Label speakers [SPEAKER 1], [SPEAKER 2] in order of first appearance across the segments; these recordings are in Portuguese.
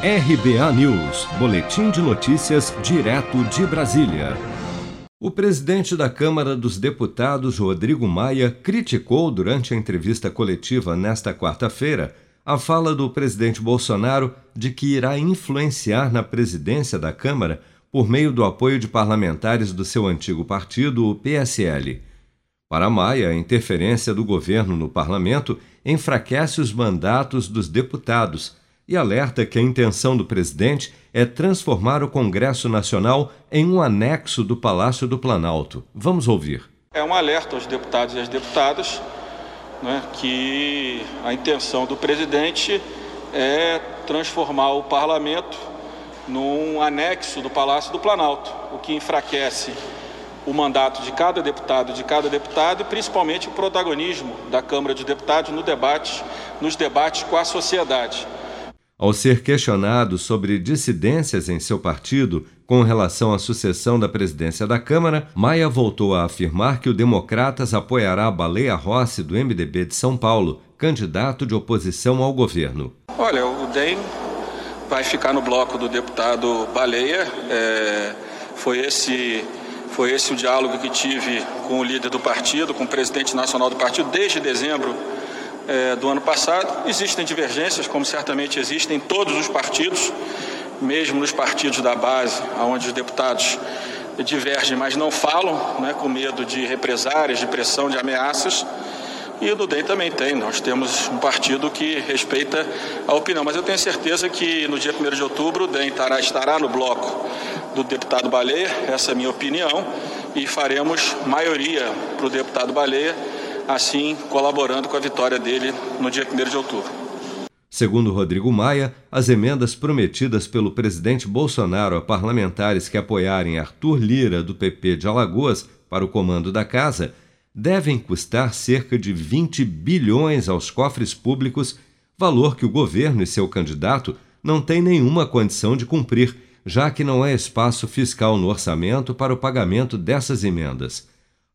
[SPEAKER 1] RBA News, Boletim de Notícias, direto de Brasília. O presidente da Câmara dos Deputados, Rodrigo Maia, criticou durante a entrevista coletiva nesta quarta-feira a fala do presidente Bolsonaro de que irá influenciar na presidência da Câmara por meio do apoio de parlamentares do seu antigo partido, o PSL. Para Maia, a interferência do governo no parlamento enfraquece os mandatos dos deputados e alerta que a intenção do presidente é transformar o Congresso Nacional em um anexo do Palácio do Planalto. Vamos ouvir.
[SPEAKER 2] É um alerta aos deputados e às deputadas né, que a intenção do presidente é transformar o parlamento num anexo do Palácio do Planalto, o que enfraquece o mandato de cada deputado, de cada deputado e principalmente o protagonismo da Câmara de Deputados no debate, nos debates com a sociedade.
[SPEAKER 1] Ao ser questionado sobre dissidências em seu partido com relação à sucessão da presidência da Câmara, Maia voltou a afirmar que o Democratas apoiará Baleia Rossi do MDB de São Paulo, candidato de oposição ao governo.
[SPEAKER 2] Olha, o DEM vai ficar no bloco do deputado Baleia. É, foi esse foi esse o diálogo que tive com o líder do partido, com o presidente nacional do partido desde dezembro é, do ano passado. Existem divergências, como certamente existem em todos os partidos, mesmo nos partidos da base, onde os deputados divergem, mas não falam, né, com medo de represárias, de pressão, de ameaças. E o DEM também tem. Nós temos um partido que respeita a opinião. Mas eu tenho certeza que no dia 1 de outubro o DEM estará, estará no bloco do deputado Baleia, essa é a minha opinião, e faremos maioria para o deputado Baleia assim colaborando com a vitória dele no dia 1 de outubro.
[SPEAKER 1] Segundo Rodrigo Maia, as emendas prometidas pelo presidente Bolsonaro a parlamentares que apoiarem Arthur Lira, do PP de Alagoas, para o comando da casa, devem custar cerca de 20 bilhões aos cofres públicos, valor que o governo e seu candidato não têm nenhuma condição de cumprir, já que não há espaço fiscal no orçamento para o pagamento dessas emendas.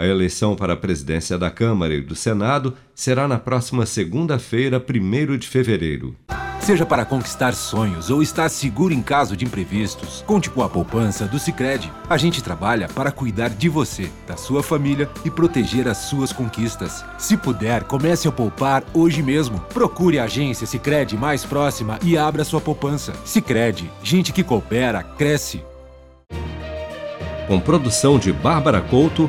[SPEAKER 1] A eleição para a presidência da Câmara e do Senado será na próxima segunda-feira, 1 de fevereiro.
[SPEAKER 3] Seja para conquistar sonhos ou estar seguro em caso de imprevistos, conte com a poupança do Sicredi. A gente trabalha para cuidar de você, da sua família e proteger as suas conquistas. Se puder, comece a poupar hoje mesmo. Procure a agência Sicredi mais próxima e abra sua poupança. Sicredi, gente que coopera cresce.
[SPEAKER 1] Com produção de Bárbara Couto